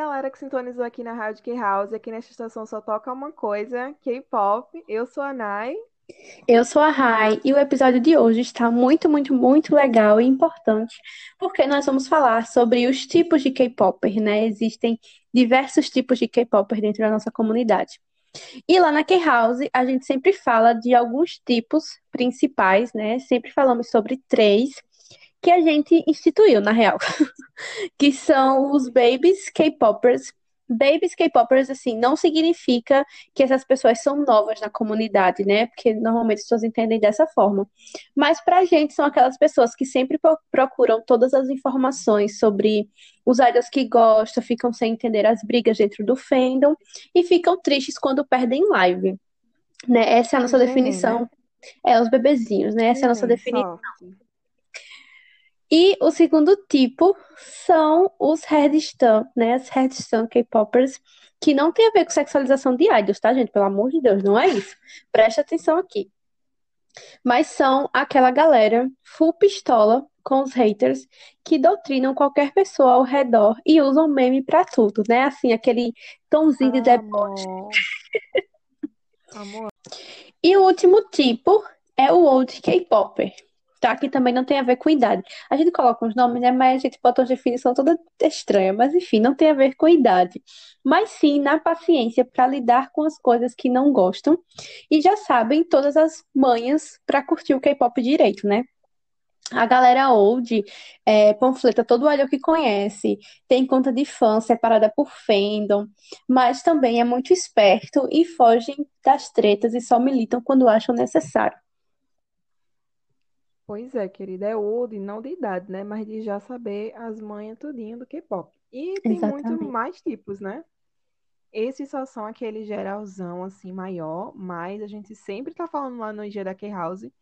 galera que sintonizou aqui na Rádio K-House. Aqui nesta estação só toca uma coisa, K-pop. Eu sou a Nai. Eu sou a Rai e o episódio de hoje está muito, muito, muito legal e importante, porque nós vamos falar sobre os tipos de K-popper, né? Existem diversos tipos de K-popper dentro da nossa comunidade. E lá na K-House a gente sempre fala de alguns tipos principais, né? Sempre falamos sobre três que a gente instituiu, na real, que são os babies K-popers. Babies K-popers, assim, não significa que essas pessoas são novas na comunidade, né? Porque normalmente as pessoas entendem dessa forma. Mas pra gente são aquelas pessoas que sempre procuram todas as informações sobre os idols que gostam, ficam sem entender as brigas dentro do fandom e ficam tristes quando perdem live. Né? Essa é a nossa definição. Né? É, os bebezinhos, né? Essa é a nossa definição. E o segundo tipo são os headstan, né? As headstan K-popers, que não tem a ver com sexualização de idols, tá, gente? Pelo amor de Deus, não é isso. Presta atenção aqui. Mas são aquela galera full pistola com os haters que doutrinam qualquer pessoa ao redor e usam meme pra tudo, né? Assim, aquele tomzinho de deboche. Amor. E o último tipo é o old K-popper tá? Que também não tem a ver com idade. A gente coloca uns nomes, né? Mas a gente bota uma definição toda estranha. Mas enfim, não tem a ver com idade. Mas sim na paciência para lidar com as coisas que não gostam. E já sabem todas as manhas para curtir o K-pop direito, né? A galera old é, panfleta todo o que conhece, tem conta de fã separada por fandom, mas também é muito esperto e fogem das tretas e só militam quando acham necessário. Pois é, querida, é old, não de idade, né? Mas de já saber as manhas tudinho do K-pop. E tem muito Exatamente. mais tipos, né? Esses só são aquele geralzão, assim, maior, mas a gente sempre tá falando lá no IG da K-House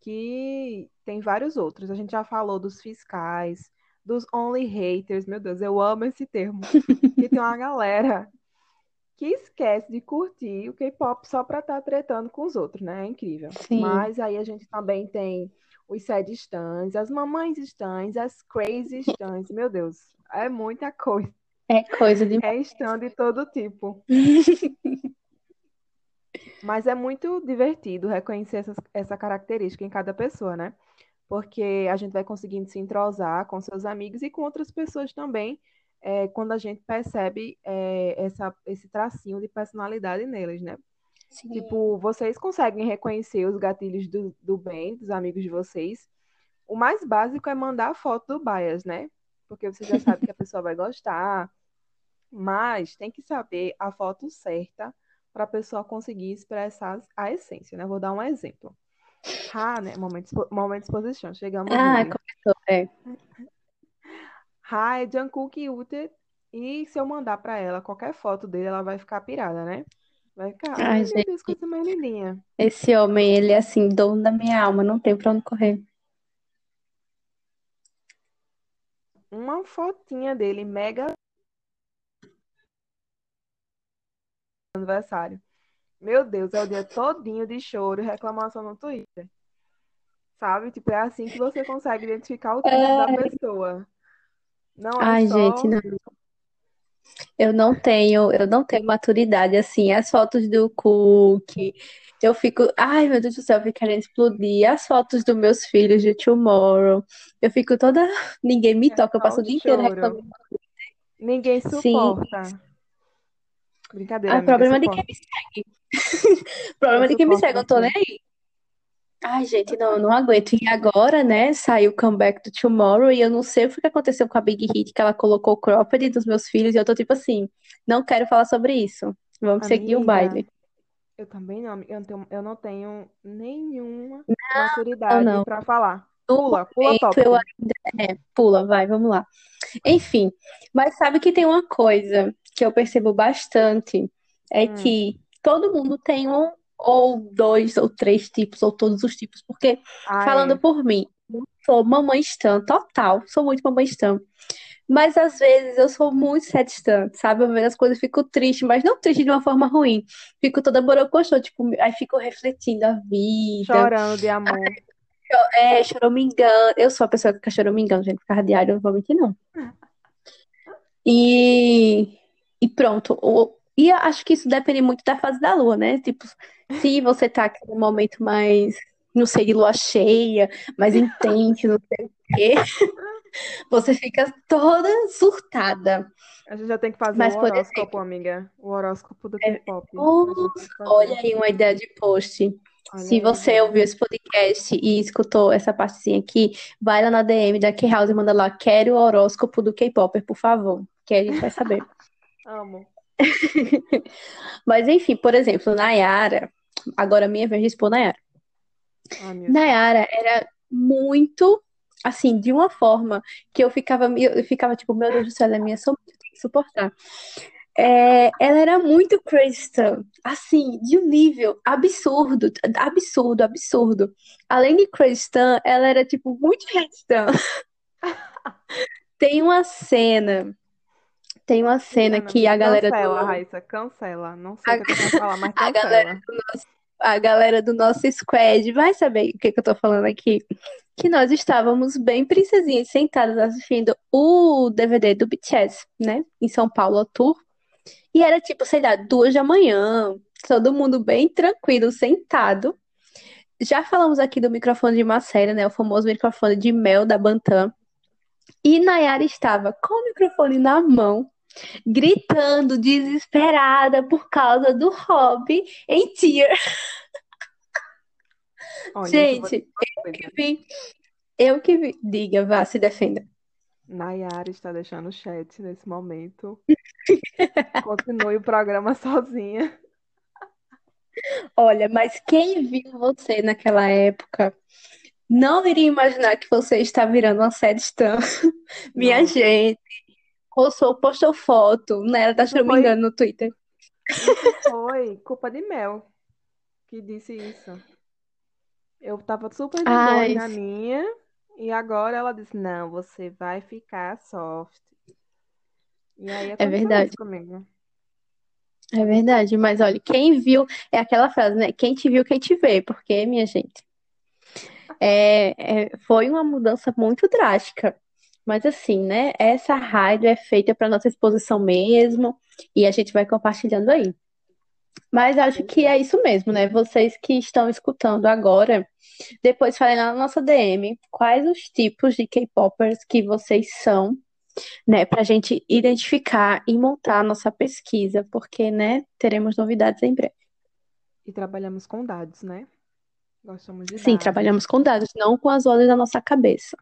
que tem vários outros. A gente já falou dos fiscais, dos only haters, meu Deus, eu amo esse termo. Que tem uma galera que esquece de curtir o K-pop só pra estar tá tretando com os outros, né? É incrível. Sim. Mas aí a gente também tem os sad stands, as mamães stands, as crazy stands. Meu Deus, é muita coisa. É coisa de. É stand de todo tipo. Mas é muito divertido reconhecer essa, essa característica em cada pessoa, né? Porque a gente vai conseguindo se entrosar com seus amigos e com outras pessoas também, é, quando a gente percebe é, essa, esse tracinho de personalidade neles, né? Sim. Tipo, vocês conseguem reconhecer os gatilhos do, do bem, dos amigos de vocês. O mais básico é mandar a foto do bias, né? Porque você já sabe que a pessoa vai gostar. Mas tem que saber a foto certa para a pessoa conseguir expressar a essência, né? Vou dar um exemplo. Ah, né? Momento, momento de exposição. Chegamos Ah, começou, é. Ha é Jungkook Ute. E se eu mandar para ela qualquer foto dele, ela vai ficar pirada, né? Vai ficar, Ai, ai gente, Deus, coisa mais lindinha. esse homem, ele é assim, dono da minha alma, não tem pra onde correr. Uma fotinha dele, mega aniversário. Meu Deus, é o dia todinho de choro e reclamação no Twitter. Sabe? Tipo, é assim que você consegue identificar o tipo da Ai, pessoa. Não é ai, gente, só. não. Eu não tenho, eu não tenho maturidade assim. As fotos do Cook, eu fico, ai meu Deus do céu, eu fico querendo explodir. As fotos dos meus filhos de Tomorrow, eu fico toda, ninguém me toca, eu É passo o dia inteiro reclamando. Ninguém Sim. suporta. Brincadeira, Ai, amiga, problema de quem suporta. me segue. Eu Problema de quem me segue, eu não tô nem aí. Ai, gente, não, eu não aguento. E agora, né, saiu o comeback do Tomorrow e eu não sei o que aconteceu com a Big Hit, que ela colocou o cropped dos meus filhos e eu tô tipo assim, não quero falar sobre isso. Vamos seguir o Amiga, baile. eu também não, eu não tenho, eu não tenho nenhuma Não, maturidade não. para falar. Pula, pula eu tópico. ainda. É, pula, vai, vamos lá. Enfim, mas sabe que tem uma coisa que eu percebo bastante, é Hum, que todo mundo tem um ou dois ou três tipos, ou todos os tipos, porque ah, falando é. por mim, eu sou mamãe stan, total, sou muito mamãe stan. Mas às vezes eu sou muito stan, sabe? Eu vejo as coisas fico triste, mas não triste de uma forma ruim. Fico toda borocochô, tipo, aí fico refletindo a vida. Chorando de amor. É, choramingando. Eu sou a pessoa que fica choramingando, gente, por causa eu não vou mentir, não. E, e pronto. O, e acho que isso depende muito da fase da lua, né? Tipo, se você tá aqui no momento mais, não sei, de lua cheia, mais intenso, não sei o quê, você fica toda surtada. A gente já tem que fazer Mas, o horóscopo, exemplo, amiga. O horóscopo do é, K-pop. olha aí uma ideia de post. Olha Se você aí. ouviu esse podcast e escutou essa partezinha aqui, vai lá na DM da K-House e manda lá, quero o horóscopo do K-Popper, por favor, que a gente vai saber. Amo. Mas enfim, por exemplo, Nayara, agora minha vez de expor Nayara. Ah, Nayara era muito assim, de uma forma que eu ficava, eu ficava tipo, meu Deus do céu, ela é minha eu tenho que suportar. É, ela era muito cristã, assim, de um nível absurdo, absurdo, absurdo. Além de cristã, ela era, tipo, muito cristã. tem uma cena, tem uma cena que a galera cancela, do... Raíssa, cancela. Não sei a... o que eu vou falar, mas cancela. A galera do nosso, a galera do nosso squad vai saber o que, que eu tô falando aqui. Que nós estávamos bem princesinhas sentadas assistindo o DVD do BTS, né? Em São Paulo, tour. E era tipo, sei lá, duas da manhã, todo mundo bem tranquilo, sentado. Já falamos aqui do microfone de Marcela, né? O famoso microfone de mel da Bantam. E Nayara estava com o microfone na mão, gritando desesperada por causa do hobby em. Olha, Gente, eu que vi. Eu que vi. Diga, vá, se defenda. Nayara está deixando o chat nesse momento. Continue o programa sozinha. Olha, mas quem viu você naquela época não iria imaginar que você está virando uma série stan. Minha gente, postou, postou foto, né? Tá se não me engano no Twitter. Isso foi culpa de Mel que disse isso. Eu tava super de boa na minha, e agora ela disse: Não, você vai ficar soft. E aí é verdade. comigo. É verdade, mas olha, quem viu, é aquela frase, né? Quem te viu, quem te vê, porque, minha gente, é, é, foi uma mudança muito drástica. Mas assim, né? Essa rádio é feita para nossa exposição mesmo, e a gente vai compartilhando aí. Mas acho que é isso mesmo, né? Vocês que estão escutando agora, depois falem lá na nossa DM quais os tipos de K-popers que vocês são né, para a gente identificar e montar a nossa pesquisa, porque, né, teremos novidades em breve. E trabalhamos com dados, né? Gostamos de Sim, dados. trabalhamos com dados, não com as vozes da nossa cabeça.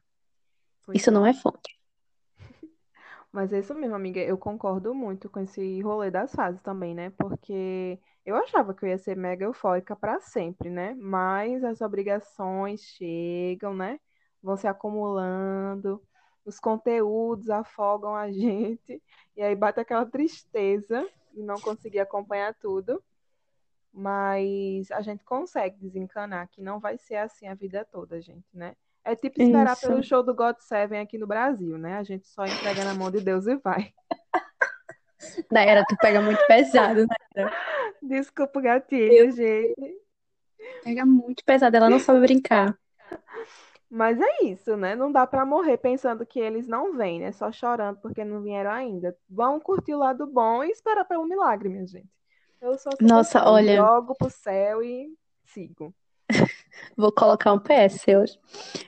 Isso não é fonte. Mas é isso mesmo, amiga. Eu concordo muito com esse rolê das fases também, né? Porque eu achava que eu ia ser mega eufórica para sempre, né? Mas as obrigações chegam, né? Vão se acumulando os conteúdos afogam a gente, e aí bate aquela tristeza de não conseguir acompanhar tudo. Mas a gente consegue desencanar que não vai ser assim a vida toda, gente, né? É tipo esperar Isso. pelo show do God Seven aqui no Brasil, né? A gente só entrega na mão de Deus e vai. Daí tu pega muito pesado, né? Desculpa, gatilho, gente. Pega muito pesado, ela não sabe brincar. Mas é isso, né? Não dá para morrer pensando que eles não vêm, né? Só chorando porque não vieram ainda. Vão curtir o lado bom e esperar pelo milagre, minha gente. Eu sou Nossa, olha. Jogo pro céu e sigo. Vou colocar um PS hoje.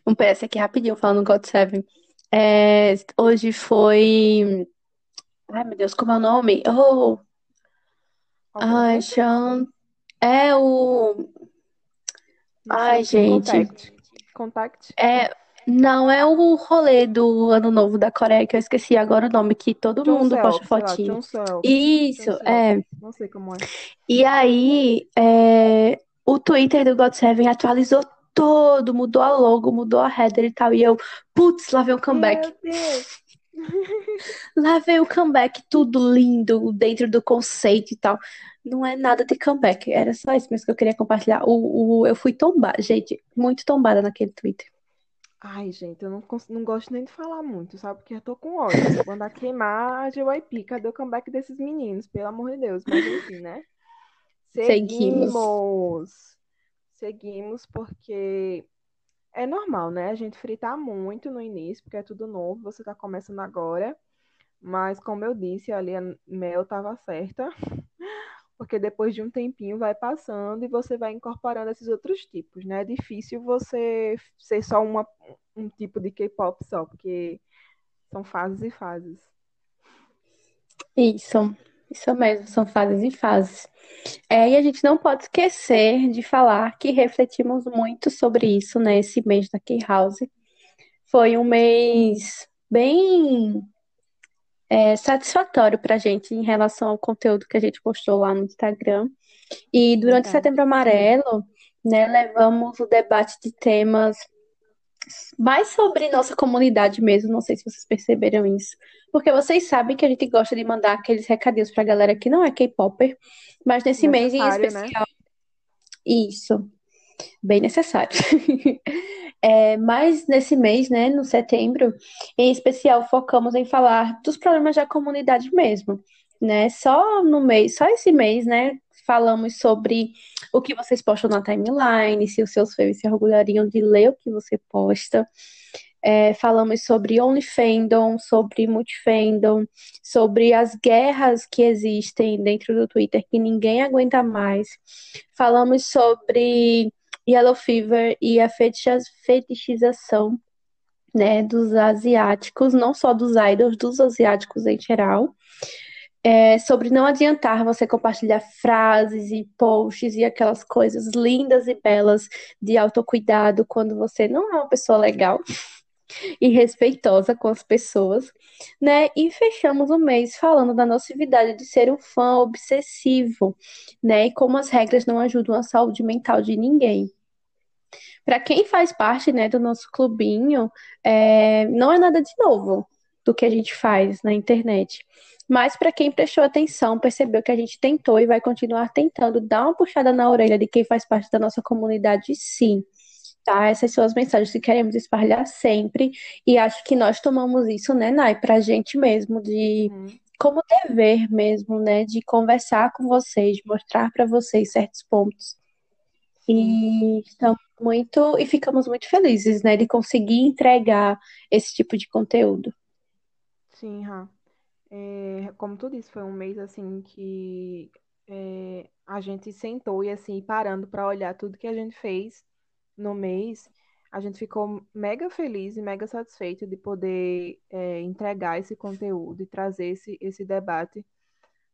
Um PS aqui rapidinho, falando no God Seven. É, hoje foi. Ai, meu Deus, como é o nome? Oh! Ai, Sean. É o. Ai, gente. Contact. Contact? É, não, é o rolê do Ano Novo da Coreia, que eu esqueci agora o nome, que todo mundo posta fotinho. Isso, é. Não sei como é. E aí, é, o Twitter do God Seven atualizou todo, mudou a logo, mudou a header e tal. E eu, putz, lá vem o comeback. Lá vem o comeback, tudo lindo, dentro do conceito e tal. Não é nada de comeback, era só isso mesmo que eu queria compartilhar. O, o, eu fui tombada, gente, muito tombada naquele Twitter. Ai, gente, eu não, não gosto nem de falar muito, sabe? Porque eu tô com ódio. A queimar a JYP, cadê o comeback desses meninos? Pelo amor de Deus. Mas enfim, né? Seguimos. Seguimos, Seguimos porque é normal, né? A gente fritar muito no início, porque é tudo novo, você tá começando agora. Mas, como eu disse, ali a Mel estava certa, porque depois de um tempinho vai passando e você vai incorporando esses outros tipos, né? É difícil você ser só uma, um tipo de K-pop só, porque são fases e fases. Isso, isso mesmo, são fases e fases. É, e a gente não pode esquecer de falar que refletimos muito sobre isso, né? Esse mês da K-House. Foi um mês bem é, satisfatório para a gente em relação ao conteúdo que a gente postou lá no Instagram. E durante o Setembro Amarelo, né, levamos o debate de temas mais sobre nossa comunidade mesmo. Não sei se vocês perceberam isso. Porque vocês sabem que a gente gosta de mandar aqueles recadinhos pra galera que não é K-Popper, mas nesse mês em né? especial. Isso. Bem necessário. É, mas nesse mês, né, no setembro, em especial, focamos em falar dos problemas da comunidade mesmo, né? Só no mês, só esse mês, né, falamos sobre o que vocês postam na timeline, se os seus fãs se orgulhariam de ler o que você posta. É, falamos sobre OnlyFandom, sobre Multifandom, sobre as guerras que existem dentro do Twitter que ninguém aguenta mais. Falamos sobre Yellow Fever e a fetichização, né, dos asiáticos, não só dos idols, dos asiáticos em geral. É, sobre não adiantar você compartilhar frases e posts e aquelas coisas lindas e belas de autocuidado quando você não é uma pessoa legal e respeitosa com as pessoas, né? E fechamos o mês falando da nocividade de ser um fã obsessivo, né? E como as regras não ajudam a saúde mental de ninguém. Para quem faz parte, né, do nosso clubinho, é, não é nada de novo do que a gente faz na internet. Mas para quem prestou atenção, percebeu que a gente tentou e vai continuar tentando dar uma puxada na orelha de quem faz parte da nossa comunidade, sim. Tá? Essas são as mensagens que queremos espalhar sempre. E acho que nós tomamos isso, né, Nai, pra gente mesmo, de Uhum. como dever mesmo, né, de conversar com vocês, de mostrar para vocês certos pontos. E estamos muito e ficamos muito felizes, né, de conseguir entregar esse tipo de conteúdo. Sim, Rá. É, como tu disse, foi um mês assim que é, a gente sentou e assim, parando para olhar tudo que a gente fez no mês, a gente ficou mega feliz e mega satisfeito de poder é, entregar esse conteúdo e trazer esse, esse debate,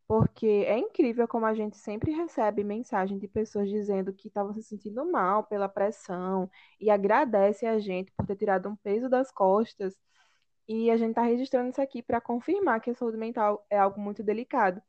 porque é incrível como a gente sempre recebe mensagem de pessoas dizendo que estavam se sentindo mal pela pressão e agradece a gente por ter tirado um peso das costas. E a gente está registrando isso aqui para confirmar que a saúde mental é algo muito delicado,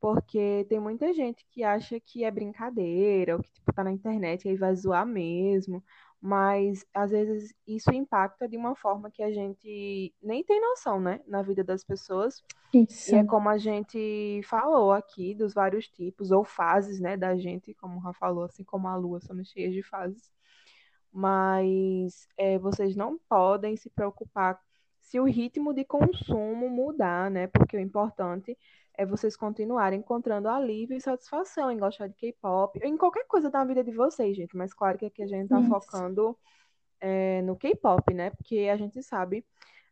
porque tem muita gente que acha que é brincadeira, ou que tipo, tá na internet e aí vai zoar mesmo, mas às vezes isso impacta de uma forma que a gente nem tem noção, né, na vida das pessoas. E é Isso. como a gente falou aqui, dos vários tipos, ou fases, né, da gente, como o Rafa falou, assim como a Lua, somos cheias de fases mas é, vocês não podem se preocupar se o ritmo de consumo mudar, né? Porque o importante é vocês continuarem encontrando alívio e satisfação em gostar de K-pop, em qualquer coisa da vida de vocês, gente. Mas claro que aqui a gente tá Isso. focando é, no K-pop, né? Porque a gente sabe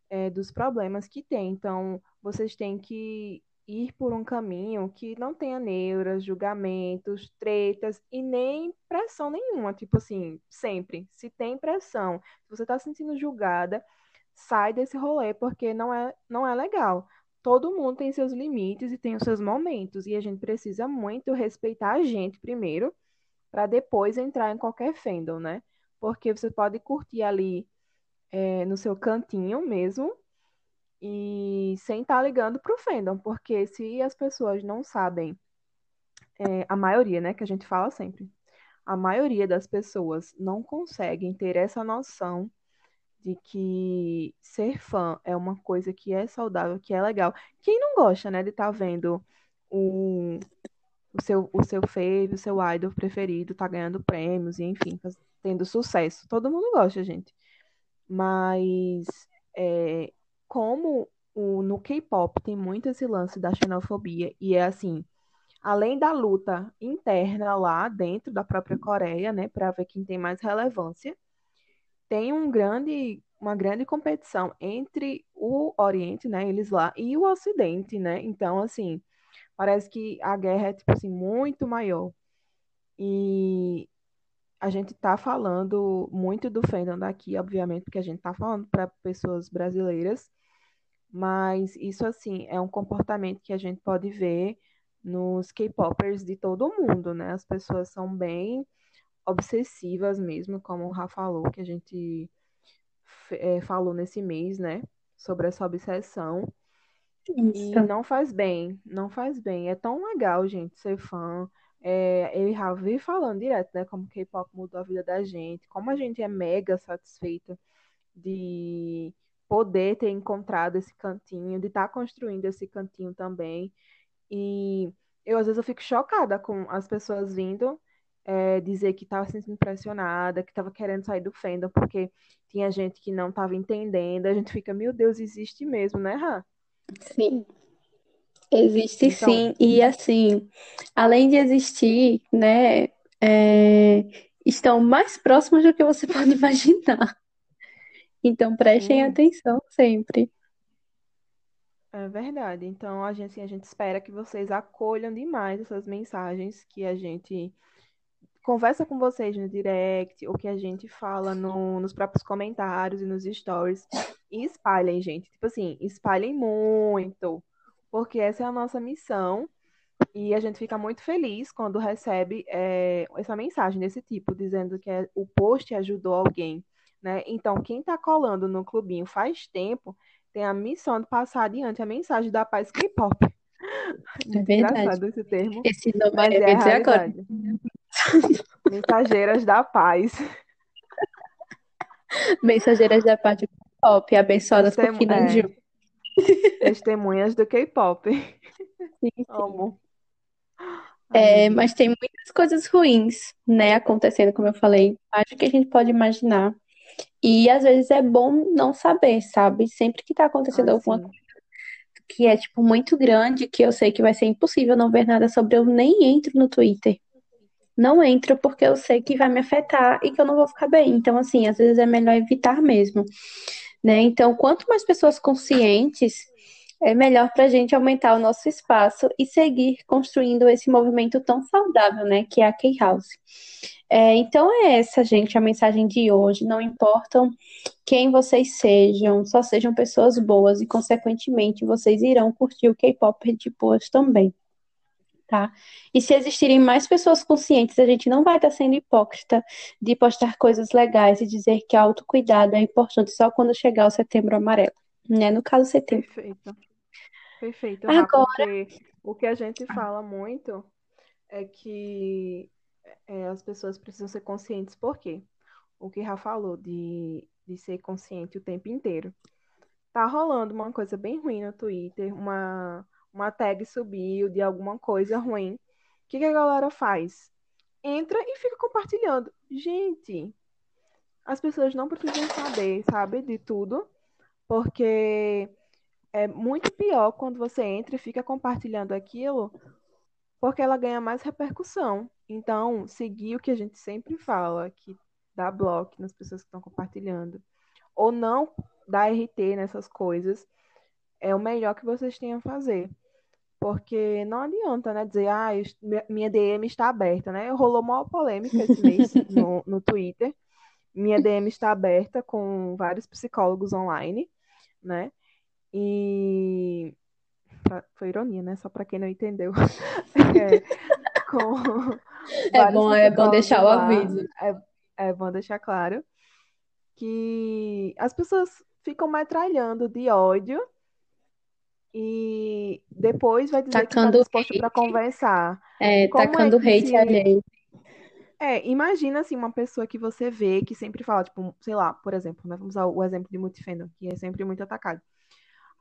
é, dos problemas que tem. Então, vocês têm que ir por um caminho que não tenha neuras, julgamentos, tretas e nem pressão nenhuma. Tipo assim, sempre. Se tem pressão, se você está se sentindo julgada, sai desse rolê porque não é, não é legal. Todo mundo tem seus limites e tem os seus momentos, e a gente precisa muito respeitar a gente primeiro, para depois entrar em qualquer fandom, né? Porque você pode curtir ali é, no seu cantinho mesmo, e sem estar ligando pro fandom, porque se as pessoas não sabem, é, a maioria, né, que a gente fala sempre, a maioria das pessoas não conseguem ter essa noção de que ser fã é uma coisa que é saudável, que é legal. Quem não gosta, né, de estar vendo o, o seu, o seu fave, o seu idol preferido tá ganhando prêmios e, enfim, faz- tendo sucesso. Todo mundo gosta, gente. Mas é, como o, no K-pop tem muito esse lance da xenofobia, e é assim, além da luta interna lá dentro da própria Coreia, né, para ver quem tem mais relevância, tem um grande uma grande competição entre o Oriente, né, eles lá, e o Ocidente, né? Então, assim, parece que a guerra é, tipo assim, muito maior. E a gente tá falando muito do fandom daqui, obviamente, porque a gente tá falando para pessoas brasileiras, mas isso, assim, é um comportamento que a gente pode ver nos K-popers de todo o mundo, né? As pessoas são bem obsessivas mesmo, como o Rafa falou, que a gente é, falou nesse mês, né? Sobre essa obsessão. E Isso. não faz bem, não faz bem. É tão legal, gente, ser fã. É, eu já vi falando direto, né? Como K-pop mudou a vida da gente, como a gente é mega satisfeita de poder ter encontrado esse cantinho, de estar tá construindo esse cantinho também. E eu, às vezes, eu fico chocada com as pessoas vindo é, dizer que estava se sentindo impressionada, que estava querendo sair do fandom, porque tinha gente que não estava entendendo. A gente fica, meu Deus, existe mesmo, né, Rã? Sim, existe Então, sim. E assim, além de existir, né, é, estão mais próximos do que você pode imaginar. Então prestem sim, atenção sempre. é verdade. Então, a gente, assim, a gente espera que vocês acolham demais essas mensagens que a gente conversa com vocês no direct, ou que a gente fala no, nos próprios comentários e nos stories. E espalhem, gente. Tipo assim, espalhem muito, porque essa é a nossa missão. E a gente fica muito feliz quando recebe é, essa mensagem desse tipo, dizendo que é, o post ajudou alguém, né? Então, quem está colando no clubinho faz tempo tem a missão de passar adiante a mensagem da paz K-pop. É verdade. engraçado esse termo, Esse nome, mas é dizer agora. Mensageiras da paz. Mensageiras da paz do pop, abençoadas por Testemu Kim é, testemunhas do K-pop. Amo. É, mas tem muitas coisas ruins, né, acontecendo, como eu falei, acho que a gente pode imaginar. E às vezes é bom não saber, sabe? Sempre que tá acontecendo Ai, alguma coisa que é, tipo, muito grande, que eu sei que vai ser impossível não ver nada sobre, eu nem entro no Twitter. Não entro porque eu sei que vai me afetar e que eu não vou ficar bem. Então, assim, às vezes é melhor evitar mesmo, né? Então, quanto mais pessoas conscientes, é melhor para a gente aumentar o nosso espaço e seguir construindo esse movimento tão saudável, né? Que é a K-House. É, então é essa, gente, a mensagem de hoje. Não importam quem vocês sejam, só sejam pessoas boas e, consequentemente, vocês irão curtir o K-pop de boas também, tá? E se existirem mais pessoas conscientes, a gente não vai estar sendo hipócrita de postar coisas legais e dizer que autocuidado é importante só quando chegar o setembro amarelo, né? No caso, setembro. Perfeito. Perfeito, Rá, Agora, porque o que a gente fala muito é que é, as pessoas precisam ser conscientes, por quê? O que Rá falou de, de ser consciente o tempo inteiro. Tá rolando uma coisa bem ruim no Twitter, uma, uma tag subiu de alguma coisa ruim. O que, que a galera faz? Entra e fica compartilhando. Gente, as pessoas não precisam saber, sabe, de tudo, porque é muito pior quando você entra e fica compartilhando aquilo, porque ela ganha mais repercussão. Então, seguir o que a gente sempre fala, que dá bloco nas pessoas que estão compartilhando, ou não dar RT nessas coisas, é o melhor que vocês têm a fazer. Porque não adianta, né, dizer, ah, eu- minha DM está aberta, né? Rolou uma polêmica esse mês no, no Twitter. Minha DM está aberta com vários psicólogos online, né? E foi ironia, né? Só para quem não entendeu. É, com é bom, é bom deixar o aviso. É, é bom deixar claro que as pessoas ficam metralhando de ódio e depois vai dizer que está Tacando disposta para conversar. É, Como é tacando que hate se. alheio. É, imagina assim, uma pessoa que você vê que sempre fala, tipo, sei lá, por exemplo, né? Vamos usar o exemplo de Multifandom, que é sempre muito atacado.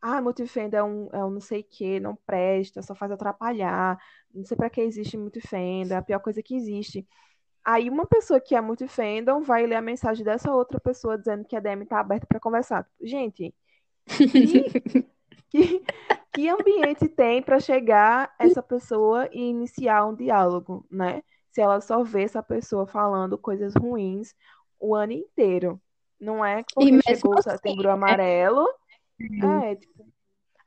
Ah, Multifandom é um, é um não sei o que, não presta, só faz atrapalhar, não sei pra que existe Multifandom, é a pior coisa que existe. Aí uma pessoa que é Multifandom vai ler a mensagem dessa outra pessoa dizendo que a DM tá aberta pra conversar. Gente, que, que, que ambiente tem pra chegar essa pessoa e iniciar um diálogo, né? Se ela só vê essa pessoa falando coisas ruins o ano inteiro. Não é porque mesmo chegou o assim, setembro né? amarelo. É, tipo,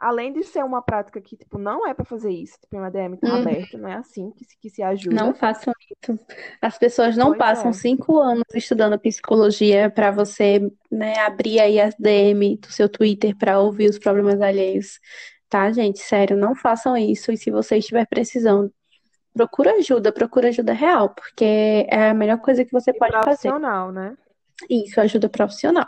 além de ser uma prática que, tipo, não é pra fazer isso, tipo, a DM tá Hum, aberta, não é assim que se, que se não ajuda. façam isso. As pessoas não Pois passam é. cinco anos estudando psicologia para você, né, abrir aí as DM do seu Twitter para ouvir os problemas alheios. Tá, gente? Sério, não façam isso. E se você estiver precisando, procura ajuda, procura ajuda real, porque é a melhor coisa que você E pode fazer. profissional, né? Isso, ajuda profissional.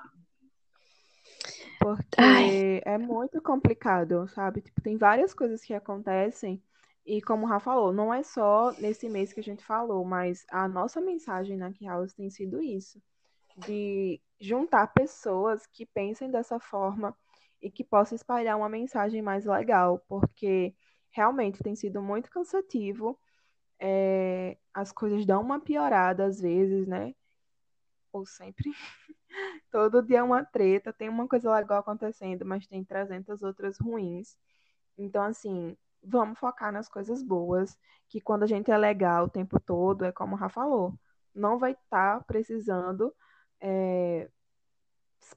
Ai, Porque é muito complicado, sabe? Tipo, tem várias coisas que acontecem. E como o Rafa falou, não é só nesse mês que a gente falou, mas a nossa mensagem na Key House tem sido isso, de juntar pessoas que pensem dessa forma e que possam espalhar uma mensagem mais legal, porque realmente tem sido muito cansativo. é, as coisas dão uma piorada às vezes, né? Ou sempre. Todo dia é uma treta, tem uma coisa legal acontecendo, mas tem 300 outras ruins. Então, assim, vamos focar nas coisas boas, que quando a gente é legal o tempo todo, é como o Rafa falou, não vai estar precisando é,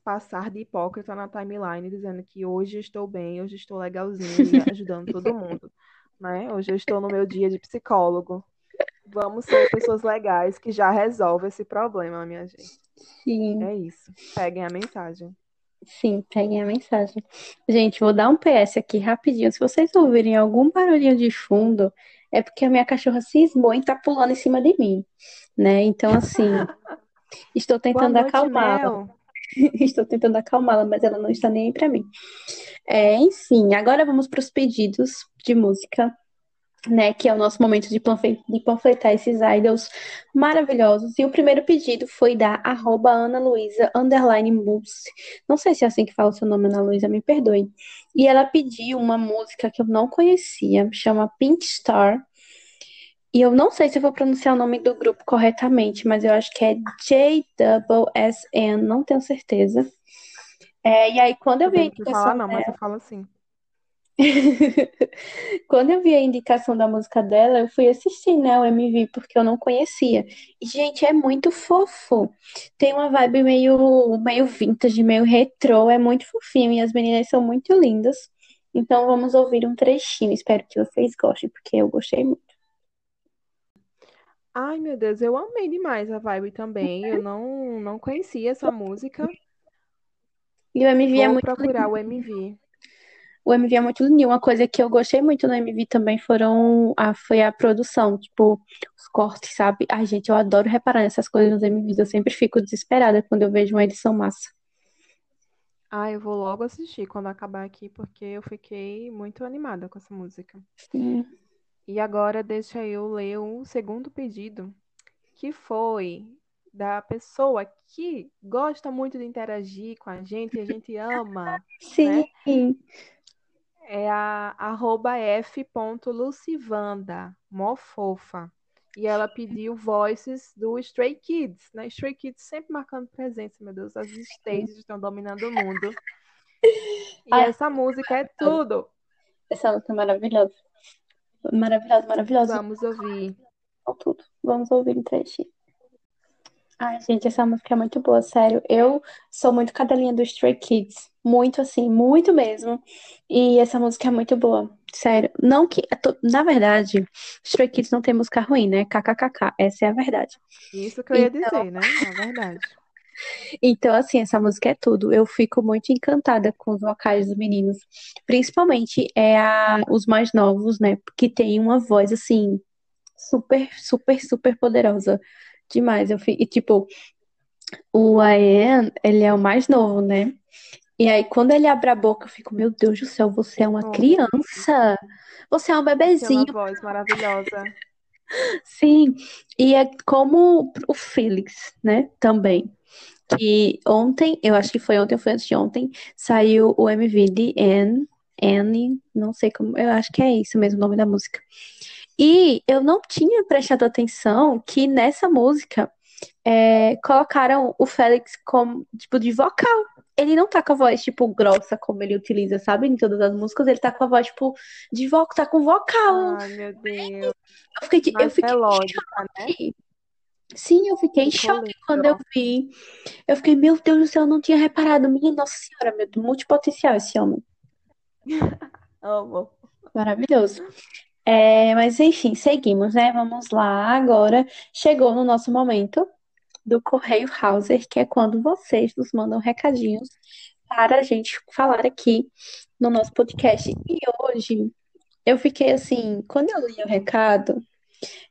passar de hipócrita na timeline, dizendo que hoje estou bem, hoje estou legalzinho e ajudando todo mundo, né? Hoje eu estou no meu dia de psicólogo. Vamos ser pessoas legais que já resolvem esse problema, minha gente. sim, É isso. Peguem a mensagem. sim, peguem a mensagem. Gente, vou dar um PS aqui rapidinho. Se vocês ouvirem algum barulhinho de fundo, é porque a minha cachorra cismou e tá pulando em cima de mim, né? Então, assim, estou tentando acalmá-la. Estou tentando acalmá-la, mas ela não está nem aí pra mim. É, enfim, agora vamos para os pedidos de música, né? Que é o nosso momento de panfle- de panfletar esses idols maravilhosos. E o primeiro pedido foi da arroba Ana Luísa underline Mousse. Não sei se é assim que fala o seu nome, Ana Luísa, me perdoe. E ela pediu uma música que eu não conhecia, chama Pink Star. E eu não sei se eu vou pronunciar o nome do grupo corretamente, mas eu acho que é JSSN, não tenho certeza. É, e aí, quando eu vi a falar, indicação não, mas eu falo assim. Quando eu vi a indicação da música dela, eu fui assistir, né, o MV, porque eu não conhecia. E, gente, é muito fofo. Tem uma vibe meio, meio vintage, meio retrô, é muito fofinho e as meninas são muito lindas. Então vamos ouvir um trechinho. Espero que vocês gostem, porque eu gostei muito. Ai, meu Deus, eu amei demais a vibe também. Eu não, não conhecia essa música. E o MV é Vou muito procurar o MV. O MV é muito lindo. Uma coisa que eu gostei muito no MV também foram a, foi a produção, tipo, os cortes, sabe? Ai, gente, eu adoro reparar nessas coisas nos MVs. Eu sempre fico desesperada quando eu vejo uma edição massa. Ah, eu vou logo assistir quando acabar aqui, porque eu fiquei muito animada com essa música. Sim. E agora deixa eu ler o segundo pedido, que foi da pessoa que gosta muito de interagir com a gente e a gente ama, né? É a arroba f.lucivanda, mó fofa. E ela pediu voices do Stray Kids, né? Stray Kids sempre marcando presença, meu Deus, as stages estão dominando o mundo. E Ai, essa música é tudo. essa música é maravilhosa. Maravilhosa, maravilhosa. Vamos ouvir. Tudo. Vamos ouvir um trechinho. Ai, gente, essa música é muito boa, sério. Eu sou muito cadelinha do Stray Kids. Muito assim, muito mesmo. E essa música é muito boa. Sério. Não que. Na verdade, Stray Kids não tem música ruim, né? KKKK. Essa é a verdade. Isso que eu ia Então, dizer, né? Na verdade. então, assim, essa música é tudo. Eu fico muito encantada com os vocais dos meninos. Principalmente é a, os mais novos, né? Que tem uma voz, assim, super, super, super poderosa. Demais. Eu fico, e, tipo, o Ian, ele é o mais novo, né? E aí, quando ele abre a boca, eu fico, meu Deus do céu, você é uma Oh, criança. Você é um bebezinho. voz maravilhosa. Sim. E é como o Felix, né? Também. Que ontem, eu acho que foi ontem ou foi antes de ontem, saiu o MV de Anne. Anne, não sei como, eu acho que é isso mesmo o nome da música. E eu não tinha prestado atenção que nessa música é, colocaram o Félix como, tipo, de vocal. Ele não tá com a voz, tipo, grossa como ele utiliza, sabe? Em todas as músicas, ele tá com a voz, tipo, de vocal, tá com vocal. Ai, meu Deus. Eu fiquei, eu Mais fiquei melódica, né? choque. Sim, eu fiquei em choque quando eu vi. Eu fiquei, meu Deus do céu, eu não tinha reparado. Minha Nossa Senhora, meu, multipotencial esse homem. Amo. Maravilhoso. É, mas enfim, seguimos, né? Vamos lá. Agora chegou no nosso momento do Correio Hauser, que é quando vocês nos mandam recadinhos para a gente falar aqui no nosso podcast. E hoje eu fiquei assim, quando eu li o recado,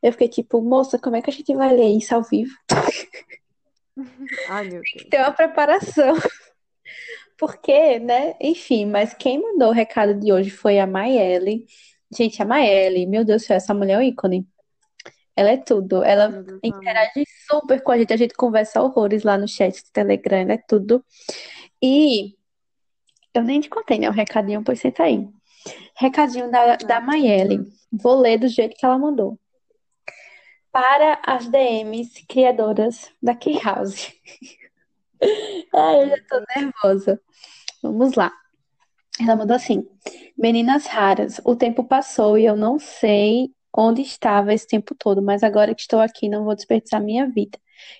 eu fiquei tipo, moça, como é que a gente vai ler isso ao vivo? Ai, meu Deus. Tem uma preparação. Porque, né? Enfim, mas quem mandou o recado de hoje foi a Maelle. Gente, a Maelle, meu Deus do céu, essa mulher é um ícone. Ela é tudo. Ela amo. interage super com a gente. A gente conversa horrores lá no chat do Telegram, ela é tudo. E eu nem te contei, né? O recadinho, pois senta aí. Recadinho da, da Ai, Maiele. Vou ler do jeito que ela mandou. Para as DMs criadoras da Key House. Ai, eu já tô nervosa. Vamos lá. Ela mandou assim: Meninas raras, o tempo passou e eu não sei onde estava esse tempo todo, mas agora que estou aqui, não vou desperdiçar minha vida.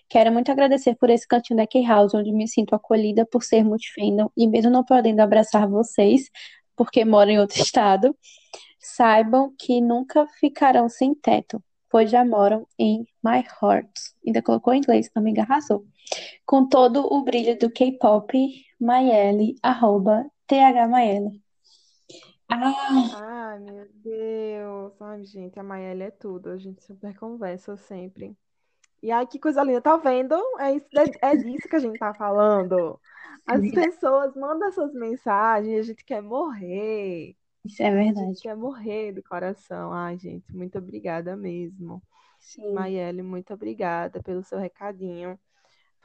Quero muito agradecer por esse cantinho da Key House, onde me sinto acolhida por ser multifandom e mesmo não podendo abraçar vocês, porque moro em outro estado, saibam que nunca ficarão sem teto, pois já moram em my heart. Ainda colocou em inglês, amiga, arrasou. Com todo o brilho do K-pop, Mayele, arroba THMaiele. Ah, Ai, meu Deus. Ai, gente, a Maíla é tudo. A gente super conversa sempre. E ai, que coisa linda. Tá vendo? É isso, é, é disso que a gente tá falando. As pessoas mandam essas mensagens e a gente quer morrer. isso é A gente verdade. quer morrer do coração. Ai, gente, muito obrigada mesmo. Sim, Maiele, muito obrigada pelo seu recadinho.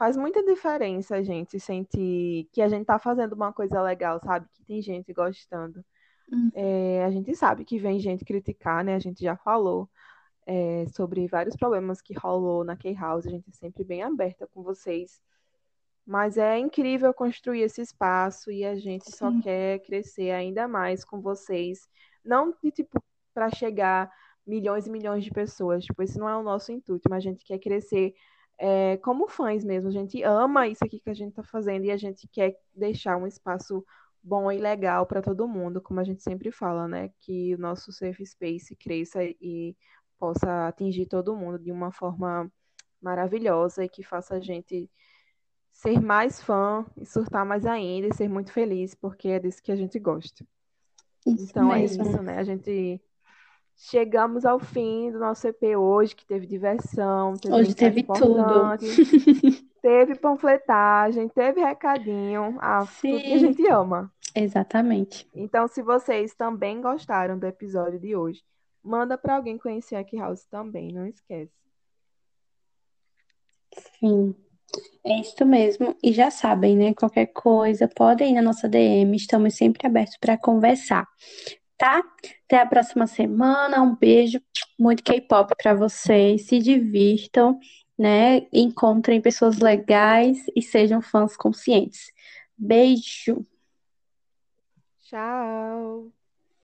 Faz muita diferença a gente sentir que a gente tá fazendo uma coisa legal, sabe? Que tem gente gostando. Hum, É, a gente sabe que vem gente criticar, né? A gente já falou, é, sobre vários problemas que rolou na K-House. A gente é sempre bem aberta com vocês. Mas é incrível construir esse espaço e a gente só sim, quer crescer ainda mais com vocês. Não de tipo para chegar milhões e milhões de pessoas, tipo, esse não é o nosso intuito, mas a gente quer crescer é, como fãs mesmo. A gente ama isso aqui que a gente está fazendo e a gente quer deixar um espaço bom e legal para todo mundo, como a gente sempre fala, né? Que o nosso safe space cresça e possa atingir todo mundo de uma forma maravilhosa e que faça a gente ser mais fã e surtar mais ainda e ser muito feliz, porque é disso que a gente gosta. isso Então é mesmo. isso, né? A gente chegamos ao fim do nosso EP hoje, que teve diversão, teve Hoje teve tudo. importante, teve panfletagem, teve recadinho, ah, tudo que a Sim, gente ama. exatamente. Então, se vocês também gostaram do episódio de hoje, manda para alguém conhecer a House também, não esquece. Sim, é isso mesmo. E já sabem, né? Qualquer coisa, podem ir na nossa DM, estamos sempre abertos para conversar, tá? Até a próxima semana. Um beijo, muito K-pop para vocês. Se divirtam, né? Encontrem pessoas legais e sejam fãs conscientes. Beijo. Tchau!